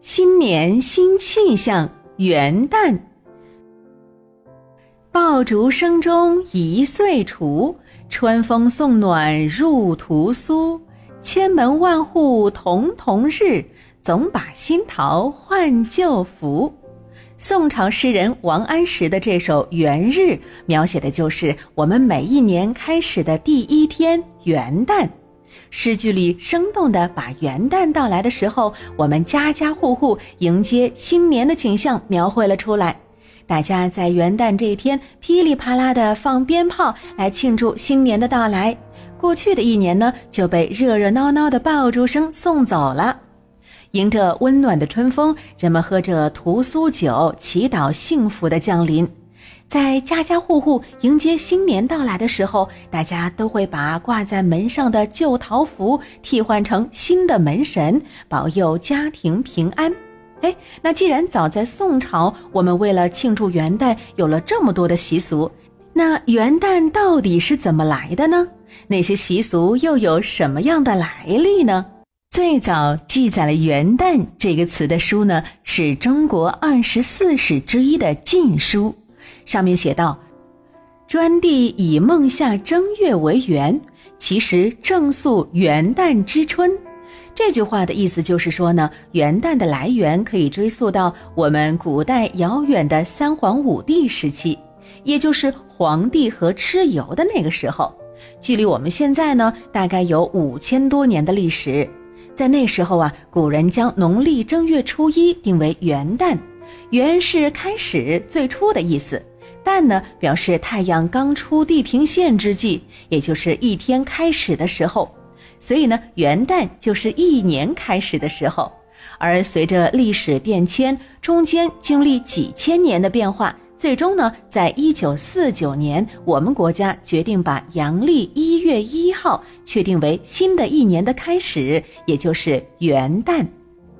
新年新气象，元旦。爆竹声中一岁除，春风送暖入屠苏。千门万户曈曈日，总把新桃换旧符。宋朝诗人王安石的这首《元日》，描写的就是我们每一年开始的第一天元旦。诗句里生动地把元旦到来的时候，我们家家户户迎接新年的景象描绘了出来。大家在元旦这一天噼里啪啦地放鞭炮来庆祝新年的到来。过去的一年呢，就被热热闹闹的爆竹声送走了。迎着温暖的春风，人们喝着屠苏酒，祈祷幸福的降临。在家家户户迎接新年到来的时候，大家都会把挂在门上的旧桃符替换成新的门神，保佑家庭平安。哎，那既然早在宋朝，我们为了庆祝元旦有了这么多的习俗，那元旦到底是怎么来的呢？那些习俗又有什么样的来历呢？最早记载了“元旦”这个词的书呢，是中国二十四史之一的《晋书》。上面写道：“专帝以孟夏正月为元，其实正宿元旦之春。”这句话的意思就是说呢，元旦的来源可以追溯到我们古代遥远的三皇五帝时期，也就是黄帝和蚩尤的那个时候，距离我们现在呢，大概有五千多年的历史。在那时候啊，古人将农历正月初一定为元旦，元是开始、最初的意思。旦呢，表示太阳刚出地平线之际，也就是一天开始的时候，所以呢，元旦就是一年开始的时候。而随着历史变迁，中间经历几千年的变化，最终呢，在一九四九年，我们国家决定把阳历一月一号确定为新的一年的开始，也就是元旦，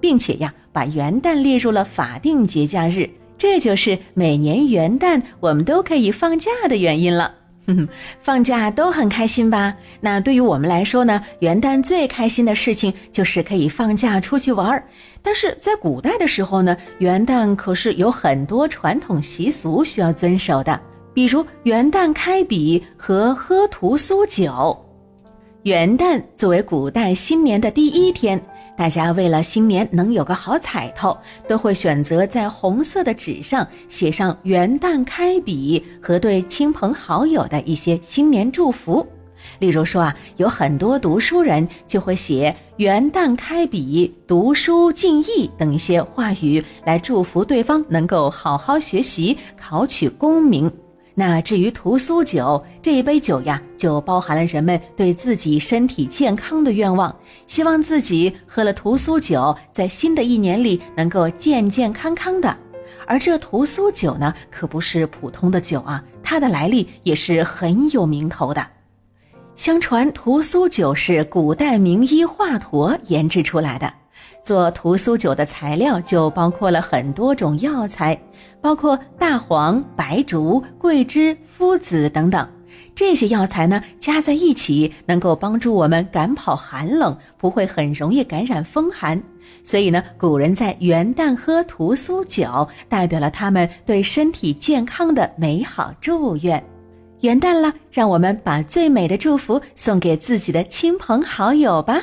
并且呀，把元旦列入了法定节假日。这就是每年元旦我们都可以放假的原因了。哼哼，放假都很开心吧？那对于我们来说呢，元旦最开心的事情就是可以放假出去玩儿。但是在古代的时候呢，元旦可是有很多传统习俗需要遵守的，比如元旦开笔和喝屠苏酒。元旦作为古代新年的第一天。大家为了新年能有个好彩头，都会选择在红色的纸上写上“元旦开笔”和对亲朋好友的一些新年祝福。例如说啊，有很多读书人就会写“元旦开笔，读书进益”等一些话语来祝福对方能够好好学习，考取功名。那至于屠苏酒这一杯酒呀，就包含了人们对自己身体健康的愿望，希望自己喝了屠苏酒，在新的一年里能够健健康康的。而这屠苏酒呢，可不是普通的酒啊，它的来历也是很有名头的。相传屠苏酒是古代名医华佗研制出来的。做屠苏酒的材料就包括了很多种药材，包括大黄、白术、桂枝、附子等等。这些药材呢，加在一起能够帮助我们赶跑寒冷，不会很容易感染风寒。所以呢，古人在元旦喝屠苏酒，代表了他们对身体健康的美好祝愿。元旦了，让我们把最美的祝福送给自己的亲朋好友吧。